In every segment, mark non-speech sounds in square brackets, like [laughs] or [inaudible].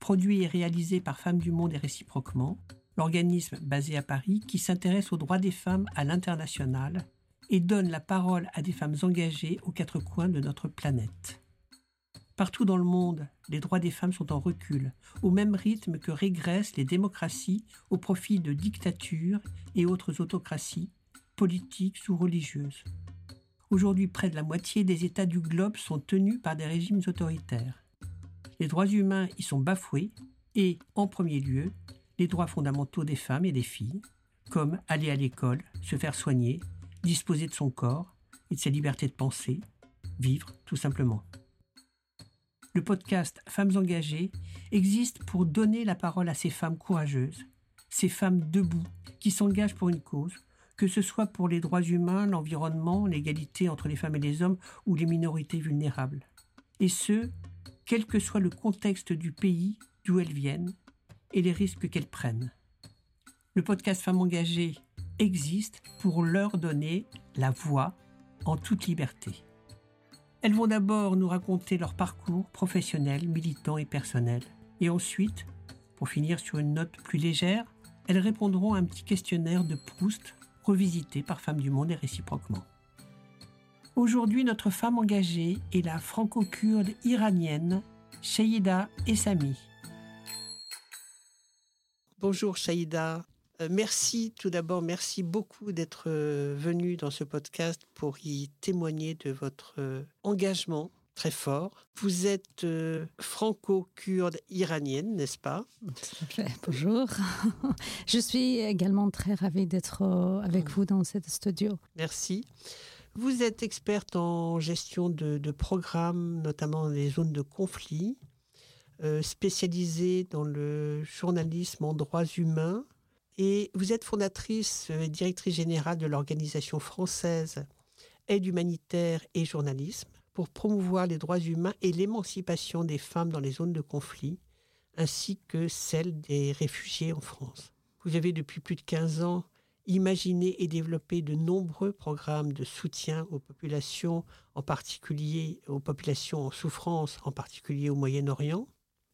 produit et réalisé par Femmes du Monde et réciproquement, l'organisme basé à Paris qui s'intéresse aux droits des femmes à l'international et donne la parole à des femmes engagées aux quatre coins de notre planète. Partout dans le monde, les droits des femmes sont en recul, au même rythme que régressent les démocraties au profit de dictatures et autres autocraties, politiques ou religieuses. Aujourd'hui, près de la moitié des États du globe sont tenus par des régimes autoritaires. Les droits humains y sont bafoués et, en premier lieu, les droits fondamentaux des femmes et des filles, comme aller à l'école, se faire soigner, disposer de son corps et de sa liberté de penser, vivre tout simplement. Le podcast Femmes engagées existe pour donner la parole à ces femmes courageuses, ces femmes debout, qui s'engagent pour une cause, que ce soit pour les droits humains, l'environnement, l'égalité entre les femmes et les hommes ou les minorités vulnérables. Et ce, quel que soit le contexte du pays d'où elles viennent et les risques qu'elles prennent. Le podcast Femmes engagées existe pour leur donner la voix en toute liberté. Elles vont d'abord nous raconter leur parcours professionnel, militant et personnel. Et ensuite, pour finir sur une note plus légère, elles répondront à un petit questionnaire de Proust revisité par Femmes du Monde et réciproquement. Aujourd'hui, notre femme engagée est la franco-kurde iranienne Shaïda Essami. Bonjour Shaïda, euh, merci tout d'abord, merci beaucoup d'être euh, venu dans ce podcast pour y témoigner de votre euh, engagement très fort. Vous êtes franco-kurde iranienne, n'est-ce pas? [laughs] Bonjour. [laughs] Je suis également très ravie d'être avec vous dans cette studio. Merci. Vous êtes experte en gestion de, programmes, notamment dans les zones de conflit, spécialisée dans le journalisme en droits humains et vous êtes fondatrice et directrice générale de l'organisation française Aide humanitaire et journalisme pour promouvoir les droits humains et l'émancipation des femmes dans les zones de conflit, ainsi que celle des réfugiés en France. Vous avez depuis plus de 15 ans imaginé et développé de nombreux programmes de soutien aux populations, en particulier aux populations en souffrance, en particulier au Moyen-Orient.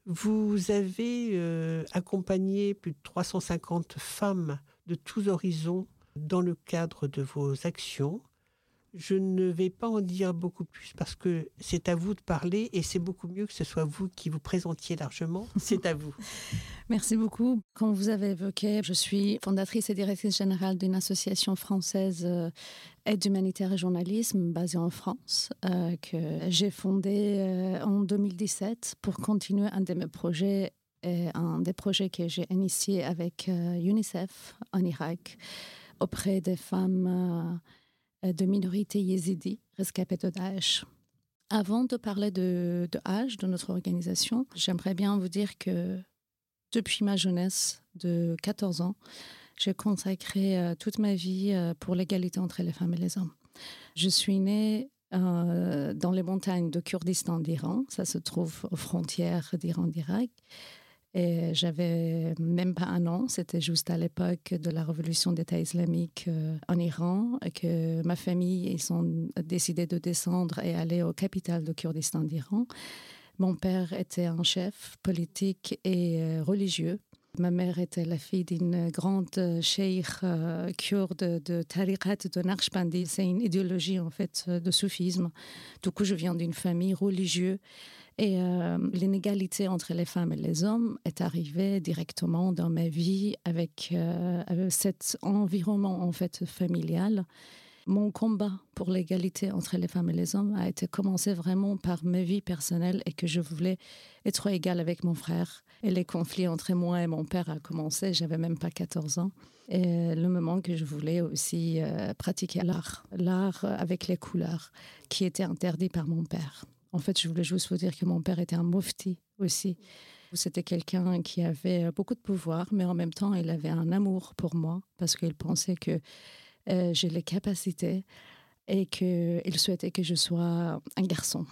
Vous avez euh, accompagné plus de 350 femmes de tous horizons dans le cadre de vos actions. Je ne vais pas en dire beaucoup plus parce que c'est à vous de parler et c'est beaucoup mieux que ce soit vous qui vous présentiez largement. C'est à vous. [laughs] Merci beaucoup. Comme vous avez évoqué, je suis fondatrice et directrice générale d'une association française euh, aide humanitaire et journalisme basée en France euh, que j'ai fondée euh, en 2017 pour continuer un de mes projets et un des projets que j'ai initié avec UNICEF en Irak auprès des femmes euh, de minorités yézidis rescapées de Daesh. Avant de parler de, de de notre organisation, j'aimerais bien vous dire que depuis ma jeunesse de 14 ans, j'ai consacré euh, toute ma vie euh, pour l'égalité entre les femmes et les hommes. Je suis née dans les montagnes de Kurdistan d'Iran, ça se trouve aux frontières d'Iran-d'Irak. Et j'avais même pas un an, c'était juste à l'époque de la révolution d'État islamique euh, en Iran, que ma famille, ils ont décidé de descendre et aller au capital de Kurdistan d'Iran. Mon père était un chef politique et euh, religieux. Ma mère était la fille d'une grande cheikh euh, kurde de Tariqat de Naqshbandi. C'est une idéologie en fait de soufisme. Du coup, je viens d'une famille religieuse et euh, l'inégalité entre les femmes et les hommes est arrivée directement dans ma vie avec, euh, avec cet environnement en fait familial. Mon combat pour l'égalité entre les femmes et les hommes a été commencé vraiment par ma vie personnelle et que je voulais être égale avec mon frère. Et les conflits entre moi et mon père a commencé, j'avais même pas 14 ans. Et le moment que je voulais aussi euh, pratiquer l'art, l'art avec les couleurs, qui était interdit par mon père. En fait, je voulais juste vous dire que mon père était un mufti aussi. C'était quelqu'un qui avait beaucoup de pouvoir, mais en même temps, il avait un amour pour moi parce qu'il pensait que euh, j'ai les capacités et qu'il souhaitait que je sois un garçon.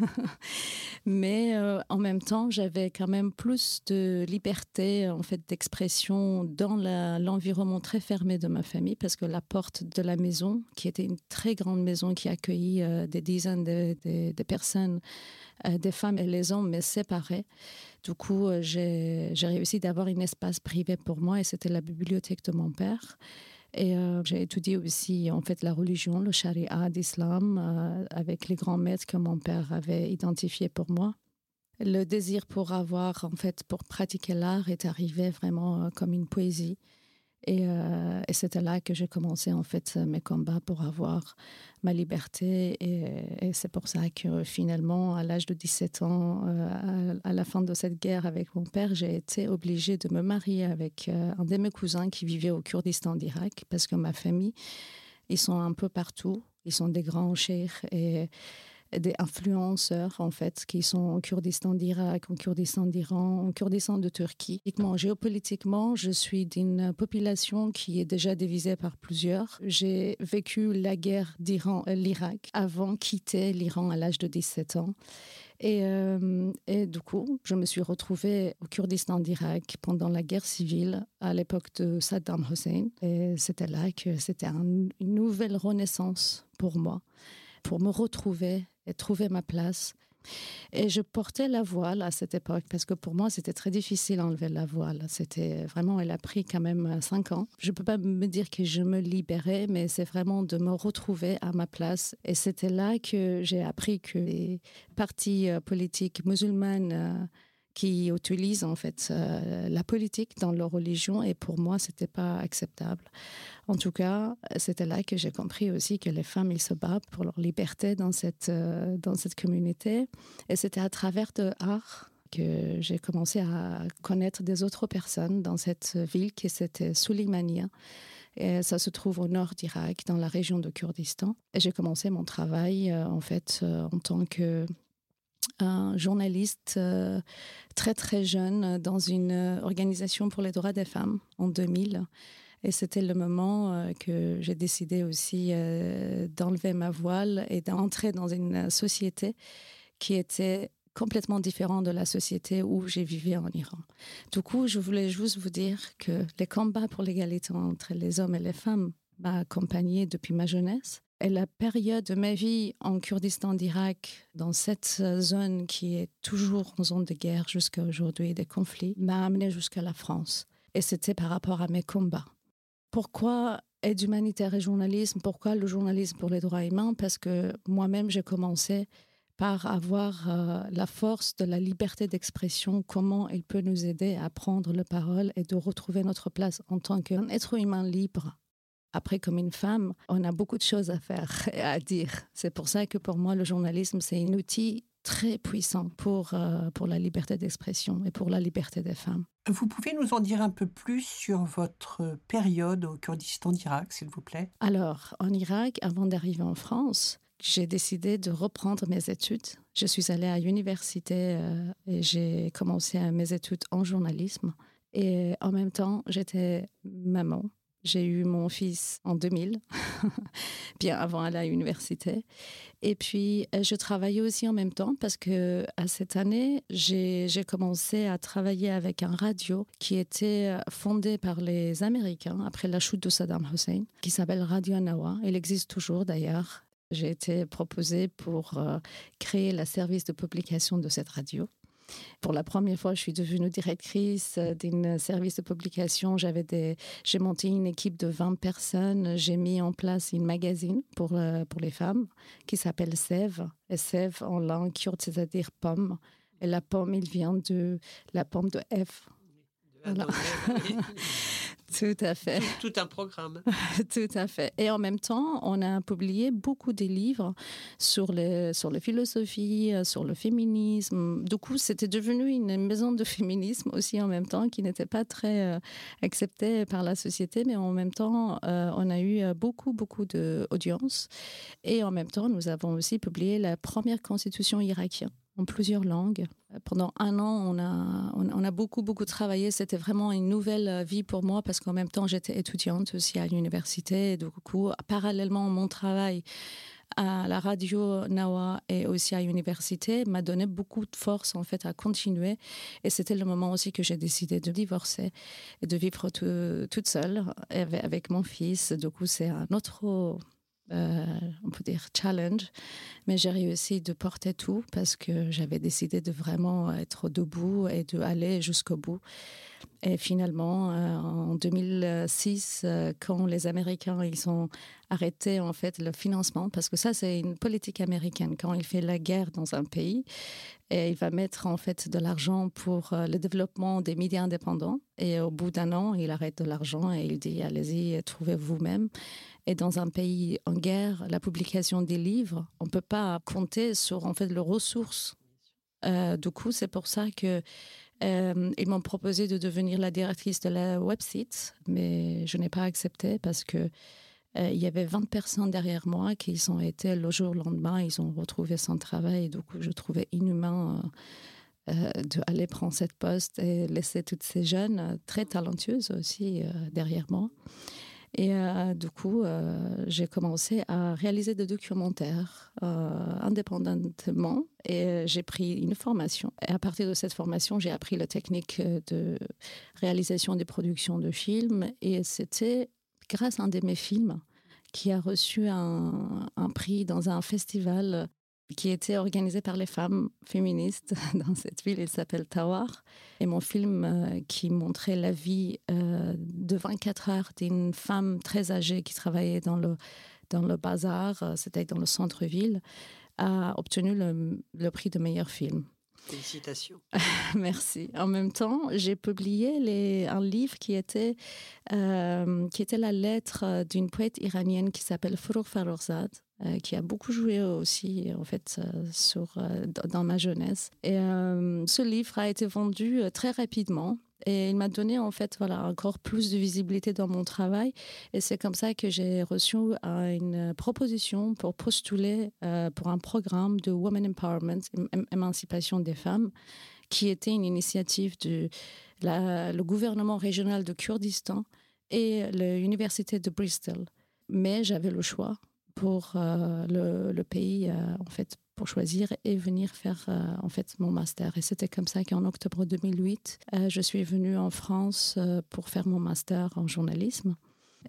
[laughs] Mais euh, en même temps, j'avais quand même plus de liberté en fait d'expression dans l'environnement très fermé de ma famille parce que la porte de la maison, qui était une très grande maison qui accueillit euh, des dizaines de, personnes, euh, des femmes et les hommes, mais séparés. Du coup, j'ai réussi d'avoir un espace privé pour moi et c'était la bibliothèque de mon père. Et euh, j'ai étudié aussi en fait la religion, le charia d'islam, euh, avec les grands maîtres que mon père avait identifiés pour moi. Le désir pour avoir, en fait, pour pratiquer l'art est arrivé vraiment euh, comme une poésie. Euh, et, c'était là que j'ai commencé en fait mes combats pour avoir ma liberté. Et, c'est pour ça que finalement, à l'âge de 17 ans, euh, à, la fin de cette guerre avec mon père, j'ai été obligée de me marier avec euh, un de mes cousins qui vivait au Kurdistan d'Irak parce que ma famille, ils sont un peu partout. Ils sont des grands chers et des influenceurs en fait qui sont en Kurdistan d'Irak, en Kurdistan d'Iran, en Kurdistan de Turquie. Géopolitiquement, je suis d'une population qui est déjà divisée par plusieurs. J'ai vécu la guerre d'Iran, euh, l'Irak, avant quitter l'Iran à l'âge de 17 ans. Euh, et, du coup, je me suis retrouvée au Kurdistan d'Irak pendant la guerre civile à l'époque de Saddam Hussein. Et c'était là que c'était une nouvelle renaissance pour moi, pour me retrouver et trouver ma place. Et je portais la voile à cette époque parce que pour moi, c'était très difficile d'enlever la voile. C'était vraiment, elle a pris quand même cinq ans. Je ne peux pas me dire que je me libérais, mais c'est vraiment de me retrouver à ma place. Et c'était là que j'ai appris que les partis euh, politiques musulmanes euh, qui utilisent en fait euh, la politique dans leur religion et pour moi c'était pas acceptable. En tout cas, c'était là que j'ai compris aussi que les femmes ils se battent pour leur liberté dans cette euh, dans cette communauté et c'était à travers de art que j'ai commencé à connaître des autres personnes dans cette ville qui c'était Soulimania. Et ça se trouve au nord d'Irak, dans la région de Kurdistan. Et j'ai commencé mon travail euh, en fait en tant que un journaliste euh, très très jeune dans une euh, organisation pour les droits des femmes en 2000. Et c'était le moment euh, que j'ai décidé aussi d'enlever ma voile et d'entrer dans une société qui était complètement différente de la société où j'ai vécu en Iran. Du coup, je voulais juste vous dire que les combats pour l'égalité entre les hommes et les femmes m'ont accompagné depuis ma jeunesse. La période de ma vie en Kurdistan d'Irak, dans cette zone qui est toujours en zone de guerre jusqu'à aujourd'hui, des conflits, m'a amené jusqu'à la France. Et c'était par rapport à mes combats. Pourquoi aide humanitaire et journalisme? Pourquoi le journalisme pour les droits humains? Parce que moi-même, j'ai commencé par avoir euh, la force de la liberté d'expression, comment il peut nous aider à prendre la parole et de retrouver notre place en tant qu'être humain libre après, comme une femme, on a beaucoup de choses à faire [laughs] et à dire. C'est pour ça que pour moi, le journalisme, c'est un outil très puissant pour, euh, pour la liberté d'expression et pour la liberté des femmes. Vous pouvez nous en dire un peu plus sur votre période au Kurdistan d'Irak, s'il vous plaît? Alors, en Irak, avant d'arriver en France, j'ai décidé de reprendre mes études. Je suis allée à l'université euh, et j'ai commencé mes études en journalisme. Et en même temps, j'étais maman. J'ai eu mon fils en 2000, [laughs] bien avant à l'université. Et puis, euh, je travaillais aussi en même temps parce que à cette année, j'ai commencé à travailler avec un radio qui était euh, fondé par les Américains après la chute de Saddam Hussein, qui s'appelle Radio Nawa. Il existe toujours d'ailleurs. J'ai été proposée pour euh, créer le service de publication de cette radio. Pour la première fois, je suis devenue directrice euh, d'un service de publication. J'avais des, j'ai monté une équipe de 20 personnes. J'ai mis en place une magazine pour, euh, pour les femmes qui s'appelle Sève. Et Sève en langue kurde, c'est-à-dire pomme. Et la pomme, il vient de la pomme de F. Voilà. [laughs] Tout à fait. Tout, un programme. [laughs] Tout à fait. Et en même temps, on a publié beaucoup de livres sur, les, sur la philosophie, euh, sur le féminisme. Du coup, c'était devenu une maison de [laughs] féminisme aussi en même temps, qui n'était pas très euh, acceptée par la société, mais en même temps, euh, on a eu beaucoup, beaucoup d'audience. Et en même temps, nous avons aussi publié la première constitution irakienne en plusieurs langues. Pendant un an, on a, on, a beaucoup, beaucoup travaillé. C'était vraiment une nouvelle vie pour moi parce qu'en même temps, j'étais étudiante aussi à l'université. Parallèlement mon travail à la radio Nawa et aussi à l'université m'a donné beaucoup de force en fait à continuer. Et c'était le moment aussi que j'ai décidé de divorcer et de vivre toute seule avec, mon fils. Du c'est un autre euh, on peut dire challenge, mais j'ai réussi de porter tout parce que j'avais décidé de vraiment être debout et de aller jusqu'au bout. Et finalement, euh, en 2006, euh, quand les Américains ils ont arrêté en fait le financement, parce que ça c'est une politique américaine, quand il fait la guerre dans un pays, et il va mettre en fait de l'argent pour le développement des médias indépendants. Et au bout d'un an, il arrête de l'argent et il dit allez-y, trouvez vous-même. Et dans un pays en guerre, la publication des livres, on ne peut pas compter sur en fait les ressources. Euh, du coup, c'est pour ça que euh, ils m'ont proposé de devenir la directrice de la website, mais je n'ai pas accepté parce que euh, il y avait 20 personnes derrière moi qui ont été le jour le lendemain, ils ont retrouvé son travail. Et coup, je trouvais inhumain d'aller prendre cette poste et laisser toutes ces jeunes très talentueuses aussi derrière moi. Et euh, du coup, euh, j'ai commencé à réaliser des documentaires euh, indépendamment et j'ai pris une formation. Et à partir de cette formation, j'ai appris la technique de réalisation des productions de films. Et c'était grâce à un de mes films qui a reçu un, prix dans un festival qui était organisé par les femmes féministes [laughs] dans cette ville. Il s'appelle Tawar. Et mon film euh, qui montrait la vie euh, de 24 heures d'une femme très âgée qui travaillait dans le, dans le bazar, euh, c'était dans le centre-ville, a obtenu le, prix de meilleur film. Félicitations. [laughs] Merci. En même temps, j'ai publié un livre qui était, qui était la lettre d'une poète iranienne qui s'appelle Fourouk Farourzad euh, qui a beaucoup joué aussi en fait euh, sur, euh, dans ma jeunesse. Et ce livre a été vendu très rapidement. Et il m'a donné en fait voilà encore plus de visibilité dans mon travail et c'est comme ça que j'ai reçu une proposition pour postuler pour un programme de Women Empowerment, émancipation des femmes, qui était une initiative du le gouvernement régional de Kurdistan et l'université de Bristol. Mais j'avais le choix pour euh, le, pays, euh, en fait, choisir et venir faire euh, en fait mon master. Et c'était comme ça qu'en octobre 2008, je suis venue en France pour faire mon master en journalisme.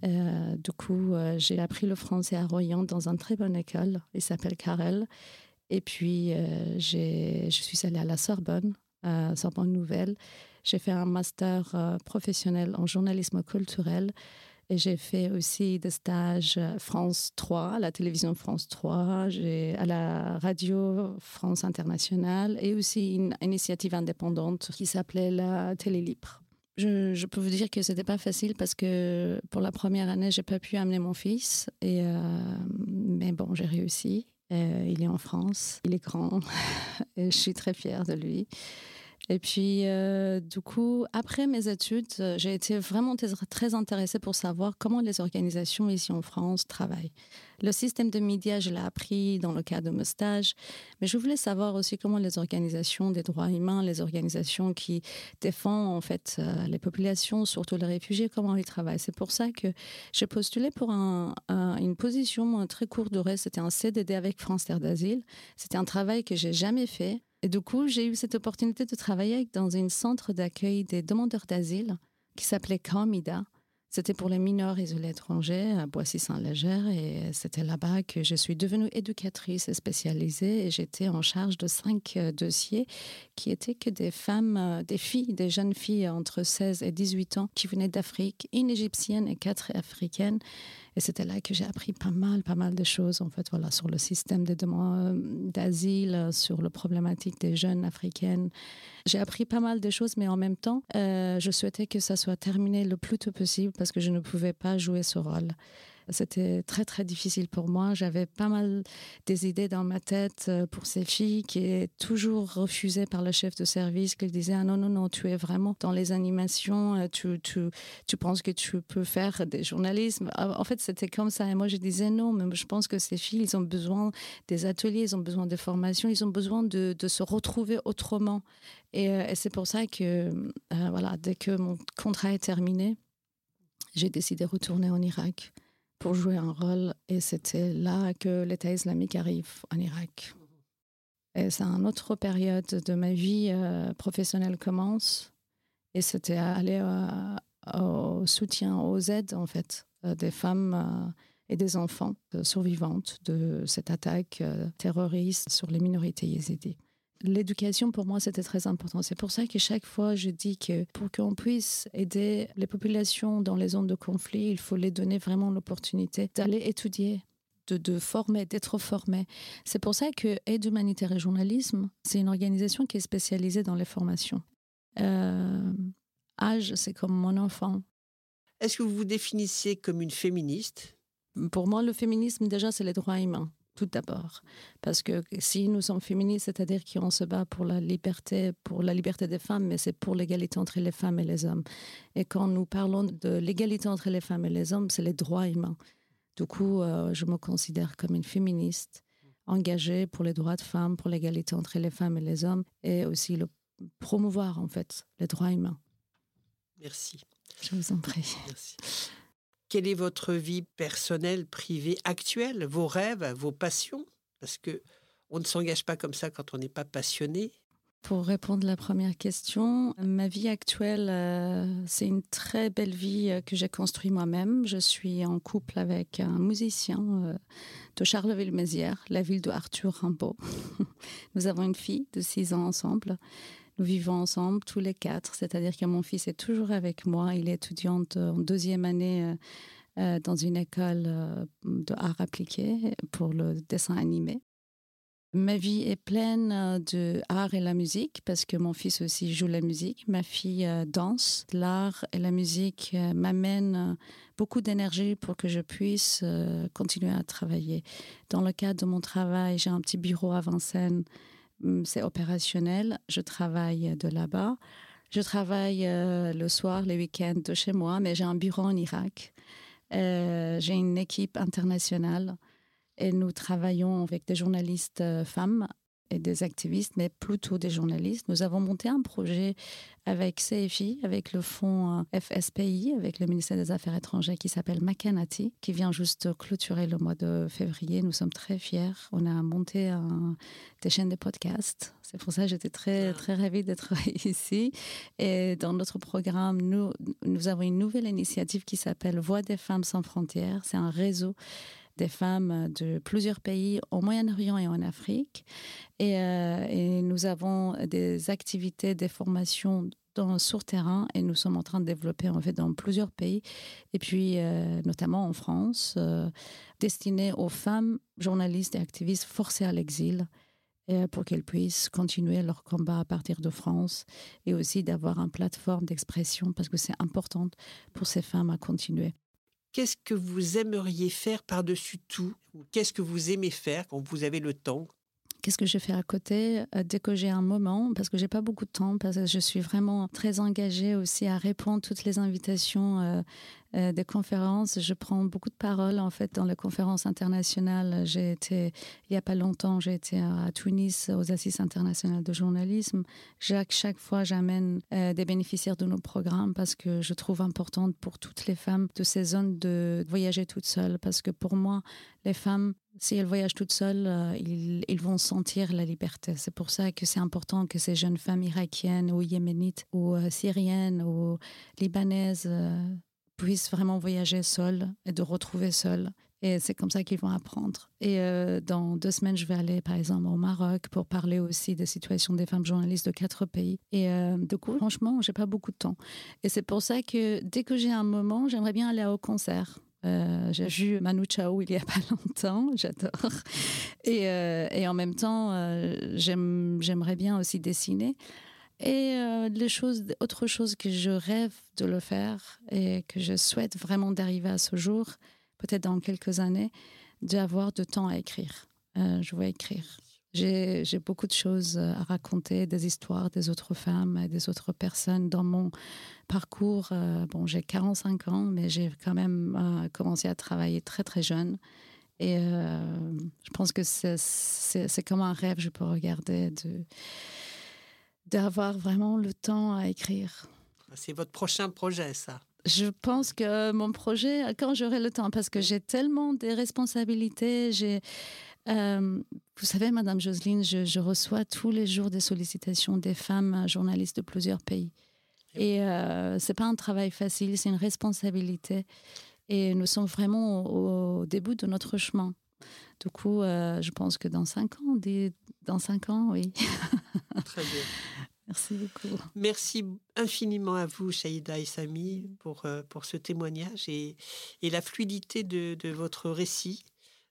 du coup, j'ai appris le français à Royan dans une très bonne école. Il s'appelle Carrel. Et puis, je suis allée à la Sorbonne, Sorbonne Nouvelle. J'ai fait un master professionnel en journalisme culturel et j'ai fait aussi des stages France 3, à la télévision France 3, à la radio France Internationale et aussi une initiative indépendante qui s'appelait la Télé Libre. Je, peux vous dire que c'était pas facile parce que pour la première année, j'ai pas pu amener mon fils. Et, euh, mais bon, j'ai réussi. Euh, il est en France, il est grand [laughs] et je suis très fière de lui. Et puis, euh, du coup, après mes études, euh, j'ai été vraiment très intéressée pour savoir comment les organisations ici en France travaillent. Le système de médias, je l'ai appris dans le cadre de mes stages, mais je voulais savoir aussi comment les organisations des droits humains, les organisations qui défendent en fait euh, les populations, surtout les réfugiés, comment ils travaillent. C'est pour ça que j'ai postulé pour une position très courte durée. C'était un CDD avec France Terre d'Asile. C'était un travail que j'ai jamais fait. Et du coup, j'ai eu cette opportunité de travailler dans un centre d'accueil des demandeurs d'asile qui s'appelait Kamida. C'était pour les mineurs isolés étrangers à Boissy-Saint-Léger et c'était là-bas que je suis devenue éducatrice spécialisée et j'étais en charge de cinq euh, dossiers qui étaient que des femmes, euh, des filles, des jeunes filles entre 16 et 18 ans qui venaient d'Afrique, une égyptienne et quatre africaines et c'était là que j'ai appris pas mal, pas mal de choses, en fait, voilà, sur le système des demandes euh, d'asile, sur la problématique des jeunes africaines. J'ai appris pas mal de choses, mais en même temps, euh, je souhaitais que ça soit terminé le plus tôt possible parce que je ne pouvais pas jouer ce rôle. C'était très très difficile pour moi. J'avais pas mal des idées dans ma tête euh, pour ces filles qui est toujours refusées par le chef de service, qui disait ah non non non, tu es vraiment dans les animations, euh, tu, tu, tu penses que tu peux faire des journalismes. Ah, en fait, c'était comme ça. Et moi, je disais non, mais je pense que ces filles, ils ont besoin des ateliers, ils ont besoin de formation, ils ont besoin de, de se retrouver autrement. Et, euh, c'est pour ça que voilà, dès que mon contrat est terminé, j'ai décidé de retourner en Irak pour jouer un rôle. Et c'était là que l'État islamique arrive en Irak. Et c'est une autre période de ma vie euh, professionnelle commence. Et c'était aller euh, au soutien, aux aides, en fait, euh, des femmes et des enfants survivantes de cette attaque terroriste sur les minorités yézidis l'éducation pour moi c'était très important. C'est pour ça que chaque fois je dis que pour qu'on puisse aider les populations dans les zones de conflit, il faut les donner vraiment l'opportunité d'aller étudier, de, de former, d'être formés. C'est pour ça que Aide humanitaire et journalisme, c'est une organisation qui est spécialisée dans les formations. Euh, âge, c'est comme mon enfant. Est-ce que vous vous définissez comme une féministe? Pour moi, le féminisme, déjà, c'est les droits humains tout d'abord. Parce que si nous sommes féministes, c'est-à-dire qu'on se bat pour la liberté, pour la liberté des femmes, mais c'est pour l'égalité entre les femmes et les hommes. Et quand nous parlons de l'égalité entre les femmes et les hommes, c'est les droits humains. Du coup, euh, je me considère comme une féministe engagée pour les droits de femmes, pour l'égalité entre les femmes et les hommes, et aussi le promouvoir en fait les droits humains. Merci. Je vous en prie. Merci. Quelle est votre vie personnelle, privée, actuelle, vos rêves, vos passions? Parce que on ne s'engage pas comme ça quand on n'est pas passionné. Pour répondre à la première question, ma vie actuelle, euh, c'est une très belle vie euh, que j'ai construite moi-même. Je suis en couple avec un musicien euh, de Charleville-Mézières, la ville de Arthur Rimbaud. [laughs] Nous avons une fille de 6 ans ensemble. Nous vivons ensemble tous les quatre, c'est-à-dire que mon fils est toujours avec moi. Il est étudiant en deuxième année euh, euh, dans une école euh, de art appliqué pour le dessin animé. Ma vie est pleine de art et la musique parce que mon fils aussi joue la musique. Ma fille danse. L'art et la musique m'amènent beaucoup d'énergie pour que je puisse continuer à travailler. Dans le cadre de mon travail, j'ai un petit bureau à Vincennes c'est opérationnel. Je travaille de là-bas. Je travaille euh, le soir, les week-ends de chez moi, mais j'ai un bureau en Irak. Euh, j'ai une équipe internationale et nous travaillons avec des journalistes euh, femmes et des activistes, mais plutôt des journalistes. Nous avons monté un projet avec CFI, avec le fonds euh, FSPI, avec le ministère des Affaires étrangères qui s'appelle Makanati, qui vient juste clôturer le mois de février. Nous sommes très fiers. On a monté un, des chaînes de podcasts. C'est pour ça que j'étais très, ah. très ravie d'être [laughs] ici. Et dans notre programme, nous, nous avons une nouvelle initiative qui s'appelle Voix des femmes sans frontières. C'est un réseau des femmes de plusieurs pays au Moyen-Orient et en Afrique. Euh, et, nous avons des activités, des formations dans, sur terrain et nous sommes en train de développer en fait dans plusieurs pays et puis euh, notamment en France, euh, destinées aux femmes journalistes et activistes forcées à l'exil pour qu'elles puissent continuer leur combat à partir de France et aussi d'avoir une plateforme d'expression parce que c'est important pour ces femmes à continuer. Qu'est-ce que vous aimeriez faire par-dessus tout Qu'est-ce que vous aimez faire quand vous avez le temps? Qu'est-ce que je fais à côté? Euh, dès que j'ai un moment Parce que j'ai pas beaucoup de temps, parce que je suis vraiment très engagée aussi à répondre à toutes les invitations euh, euh, des conférences. Je prends beaucoup de paroles en fait dans les conférences internationales. J'ai été il y a pas longtemps, j'ai été à Tunis aux Assises internationales de journalisme. Chaque, chaque fois, j'amène des bénéficiaires de nos programmes parce que je trouve important pour toutes les femmes de ces zones de voyager toutes seules. Parce que pour moi, les femmes si elles voyagent toutes seules, euh, ils, vont sentir la liberté. C'est pour ça que c'est important que ces jeunes femmes irakiennes ou yéménites ou euh, syriennes ou libanaises euh, puissent vraiment voyager seules et de retrouver seules. Et c'est comme ça qu'ils vont apprendre. Et dans deux semaines, je vais aller, par exemple, au Maroc pour parler aussi des situations des femmes journalistes de quatre pays. Et du coup, franchement, j'ai pas beaucoup de temps. Et c'est pour ça que dès que j'ai un moment, j'aimerais bien aller au concert. Euh, j'ai vu Manu Chao il y a [laughs] pas longtemps, j'adore. Et, euh, et, en même temps, euh, j'aimerais bien aussi dessiner. Et les choses, autre chose que je rêve de le faire et que je souhaite vraiment d'arriver à ce jour, peut-être dans quelques années, d'avoir de temps à écrire. Euh, je vais écrire. J'ai beaucoup de choses à raconter, des histoires des autres femmes et des autres personnes dans mon parcours. Euh, bon, j'ai 45 ans, mais j'ai quand même euh, commencé à travailler très très jeune. Et je pense que c'est comme un rêve, je peux regarder, d'avoir vraiment le temps à écrire. C'est votre prochain projet, ça je pense que mon projet, quand j'aurai le temps, parce que j'ai tellement de responsabilités, j'ai. Euh, vous savez, Madame Jocelyne, je, reçois tous les jours des sollicitations des femmes journalistes de plusieurs pays. Et euh, c'est pas un travail facile, c'est une responsabilité. Et nous sommes vraiment au, début de notre chemin. Du coup, euh, je pense que dans cinq ans, dans cinq ans, oui. [laughs] Très bien. Merci beaucoup. Merci infiniment à vous, Shaïda et Sami, pour, euh, pour ce témoignage et, et la fluidité de, de, votre récit.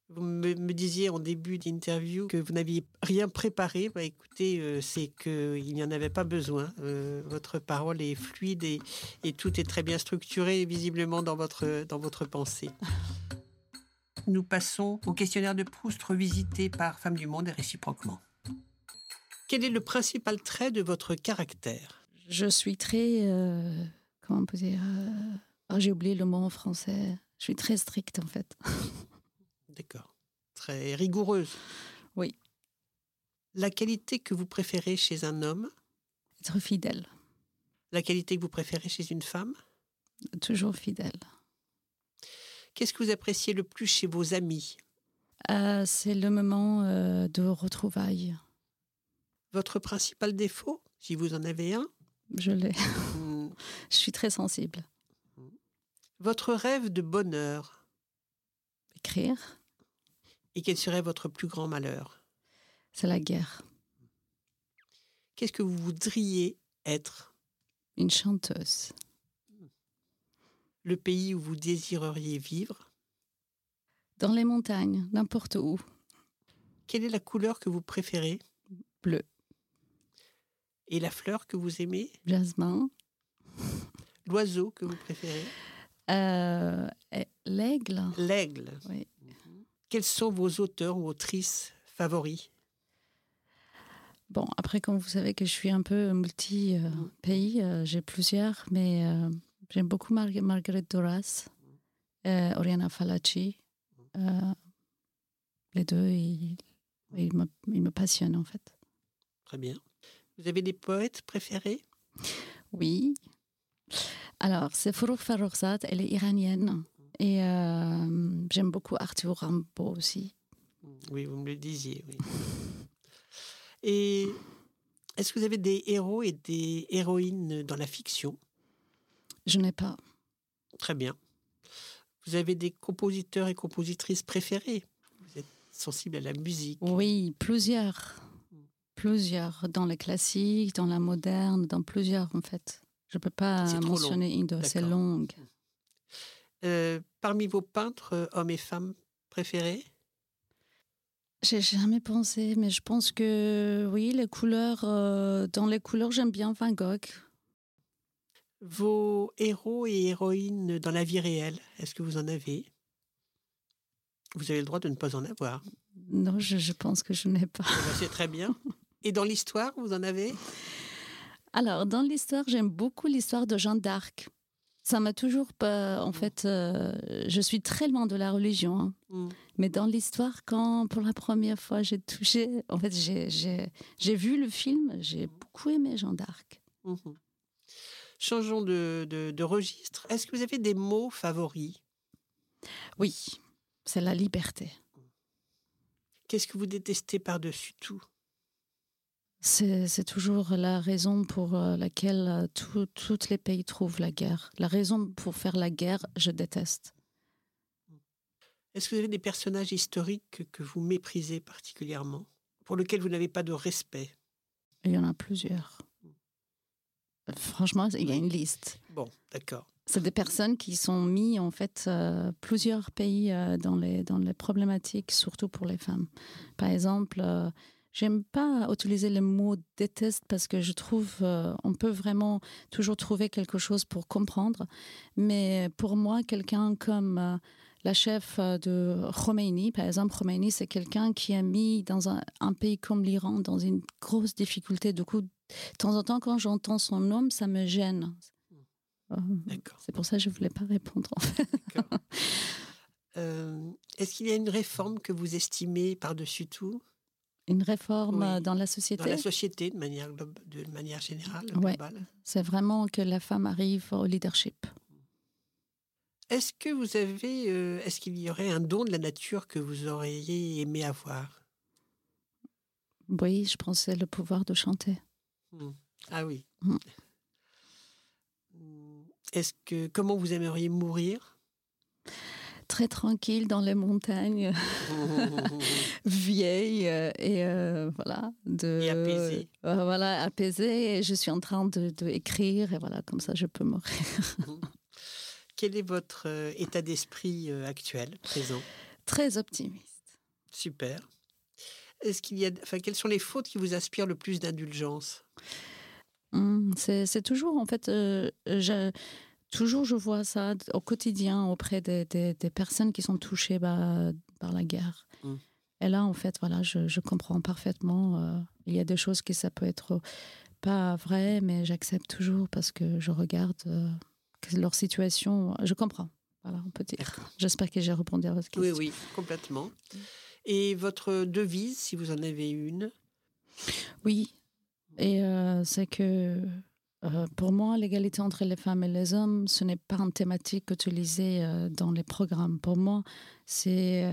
Vous me, disiez en début d'interview que vous n'aviez rien préparé. Bah, écoutez, euh, c'est qu'il n'y en avait pas besoin. Euh, votre parole est fluide et, et, tout est très bien structuré, visiblement, dans votre, dans votre pensée. Nous passons au questionnaire de Proust revisité par Femmes du Monde et réciproquement. Quel est le principal trait de votre caractère? Je suis très. Euh, comment on peut dire euh, ah, J'ai oublié le mot en français. Je suis très stricte en fait. [laughs] D'accord. Très rigoureuse. Oui. La qualité que vous préférez chez un homme? Être fidèle. La qualité que vous préférez chez une femme? Toujours fidèle. Qu'est-ce que vous appréciez le plus chez vos amis? Euh, C'est le moment de retrouvailles. Votre principal défaut, si vous en avez un? Je l'ai. Hmm. [laughs] Je suis très sensible. Votre rêve de bonheur? Écrire. Et quel serait votre plus grand malheur? C'est la guerre. Qu'est-ce que vous voudriez être? Une chanteuse. Le pays où vous désireriez vivre? Dans les montagnes, n'importe où. Quelle est la couleur que vous préférez? Bleu. Et la fleur que vous aimez? Jasmin. L'oiseau que vous préférez? Euh, L'aigle. L'aigle. Oui. Quels sont vos auteurs ou autrices favoris? Bon, après, comme vous savez que je suis un peu multi-pays, euh, j'ai plusieurs, mais euh, j'aime beaucoup Margaret Duras, Oriana Fallaci. les deux, ils, ils, me, ils me passionnent en fait. Très bien. Vous avez des poètes préférés? Oui. Alors, c'est Fourouk Farrokhzad, elle est iranienne. Et euh, j'aime beaucoup Arthur Rimbaud aussi. Oui, vous me le disiez, oui. Et est-ce que vous avez des héros et des héroïnes dans la fiction? Je n'ai pas. Très bien. Vous avez des compositeurs et compositrices préférés Vous êtes sensible à la musique Oui, plusieurs plusieurs, dans les classiques, dans la moderne, dans plusieurs en fait. Je ne peux pas mentionner une c'est long. Euh, parmi vos peintres, euh, hommes et femmes préférés? J'ai jamais pensé, mais je pense que oui, les couleurs, euh, dans les couleurs, j'aime bien Van Gogh. Vos héros et héroïnes dans la vie réelle, est-ce que vous en avez? Vous avez le droit de ne pas en avoir. Non, je, je pense que je n'ai pas. Eh ben, c'est très bien. [laughs] Et dans l'histoire, vous en avez? Alors, dans l'histoire, j'aime beaucoup l'histoire de Jeanne d'Arc. Ça m'a toujours pas. En fait, euh, je suis très loin de la religion. Hein. Mm. Mais dans l'histoire, quand pour la première fois j'ai touché. En fait, j'ai vu le film, j'ai beaucoup aimé Jeanne d'Arc. Mm-hmm. Changeons de, de registre. Est-ce que vous avez des mots favoris? Oui, c'est la liberté. Qu'est-ce que vous détestez par-dessus tout? C'est toujours la raison pour euh, laquelle euh, tous les pays trouvent la guerre. La raison pour faire la guerre, je déteste. Est-ce que vous avez des personnages historiques que vous méprisez particulièrement, pour lesquels vous n'avez pas de respect? Il y en a plusieurs. Franchement, il y a une liste. Bon, d'accord. C'est des personnes qui sont mis en fait euh, plusieurs pays dans, les, dans les problématiques, surtout pour les femmes. Par exemple, J'aime pas utiliser le mot déteste parce que je trouve euh, on peut vraiment toujours trouver quelque chose pour comprendre. Mais pour moi, quelqu'un comme euh, la chef euh, de Khomeini, par exemple, Khomeini, c'est quelqu'un qui a mis dans un, un pays comme l'Iran dans une grosse difficulté. Du coup, de temps en temps, quand j'entends son nom, ça me gêne. Euh. C'est pour ça que je ne voulais pas répondre. en fait. D'accord. [laughs] Euh, Est-ce qu'il y a une réforme que vous estimez par-dessus tout? Une réforme Oui. euh, dans la société, dans la société de manière, de manière générale, Ouais. globale c'est vraiment que la femme arrive au leadership. Est-ce que vous avez, euh, est-ce qu'il y aurait un don de la nature que vous auriez aimé avoir? Oui, je c'est le pouvoir de chanter. Hmm. Ah oui. Mm. Hmm. Est-ce que comment vous aimeriez mourir? Très tranquille dans les montagnes, [laughs] vieille euh, et euh, voilà. De, Et apaisée. Euh, voilà, apaisée. Et je suis en train de, de écrire et voilà, comme ça je peux mourir. Quel est votre euh, état d'esprit actuel, présent? Très optimiste. Super. Est-ce qu'il y a, enfin, quelles sont les fautes qui vous aspirent le plus d'indulgence? Hum, c'est toujours, en fait, euh, je, toujours je vois ça au quotidien auprès des, des- des personnes qui sont touchées bah, par la guerre. Mm. Et là, en fait, voilà, je, je comprends parfaitement. euh, il y a des choses qui ça peut être pas vrai, mais j'accepte toujours parce que je regarde euh, leur situation. Je comprends. Voilà, on peut dire. J'espère que j'ai répondu à votre Oui, question. oui, complètement. Et votre devise, si vous en avez une? Oui, et euh, c'est que euh, pour moi, l'égalité entre les femmes et les hommes, ce n'est pas une thématique utilisée euh, dans les programmes. Pour moi, c'est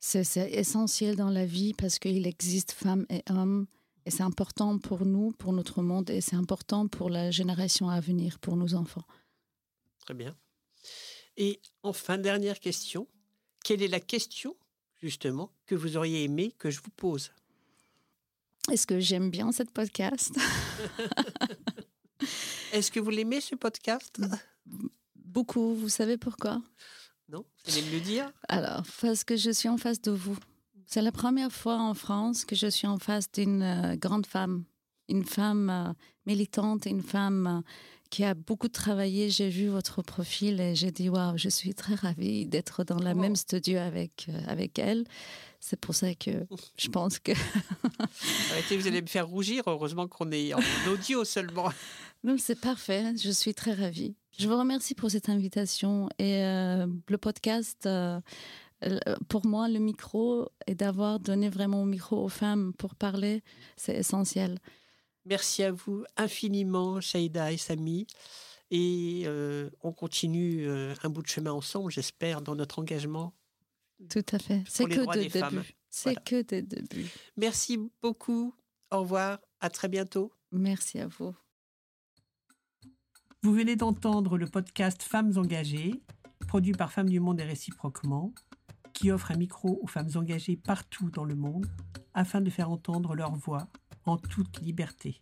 essentiel dans la vie parce qu'il existe femmes et hommes. Et c'est important pour nous, pour notre monde, et c'est important pour la génération à venir, pour nos enfants. Très bien. Et enfin, dernière question. Quelle est la question, justement, que vous auriez aimé que je vous pose. Est-ce que j'aime bien cette podcast? [laughs] Est-ce que vous l'aimez, ce podcast? Beaucoup, vous savez pourquoi? Non Vous allez me le dire. Alors, parce que je suis en face de vous. C'est la première fois en France que je suis en face d'une euh, grande femme, une femme euh, militante, une femme euh, qui a beaucoup travaillé. J'ai vu votre profil et j'ai dit waouh, je suis très ravie d'être dans la Oh. même studio avec euh, avec elle. C'est pour ça que [laughs] je pense que Arrêtez, vous allez me faire rougir. Heureusement qu'on est en [laughs] audio seulement. non, c'est parfait. Je suis très ravie. Je vous remercie pour cette invitation et euh, le podcast. euh, pour moi, le micro et d'avoir donné vraiment le micro aux femmes pour parler, c'est essentiel. Merci à vous infiniment, Shaïda et Samy. Et euh, on continue euh, un bout de chemin ensemble, j'espère, dans notre engagement. Tout à fait. C'est que femmes. débuts. C'est Voilà. que des débuts. Merci beaucoup. Au revoir. À très bientôt. Merci à vous. Vous venez d'entendre le podcast Femmes engagées, produit par Femmes du Monde et réciproquement, qui offre un micro aux femmes engagées partout dans le monde afin de faire entendre leur voix en toute liberté.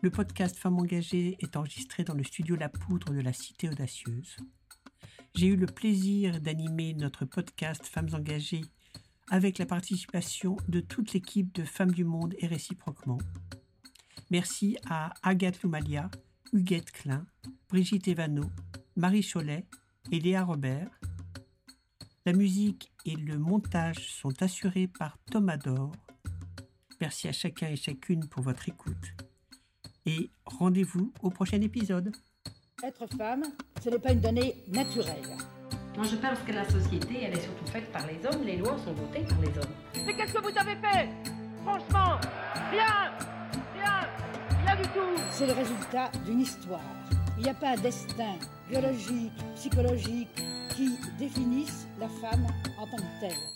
Le podcast Femmes engagées est enregistré dans le studio La Poudre de la Cité Audacieuse. J'ai eu le plaisir d'animer notre podcast Femmes engagées avec la participation de toute l'équipe de Femmes du Monde et réciproquement. Merci à Agathe Loumalia, Huguette Klein, Brigitte Evano, Marie Cholet et Léa Robert. La musique et le montage sont assurés par Thomas Dor. Merci à chacun et chacune pour votre écoute. Et rendez-vous au prochain épisode. Être femme, ce n'est pas une donnée naturelle. Moi, je pense que la société, elle est surtout faite par les hommes. Les lois sont votées par les hommes. Mais qu'est-ce que vous avez fait? Franchement, rien Rien Rien du tout C'est le résultat d'une histoire. Il n'y a pas un destin biologique, psychologique qui définisse la femme en tant que telle.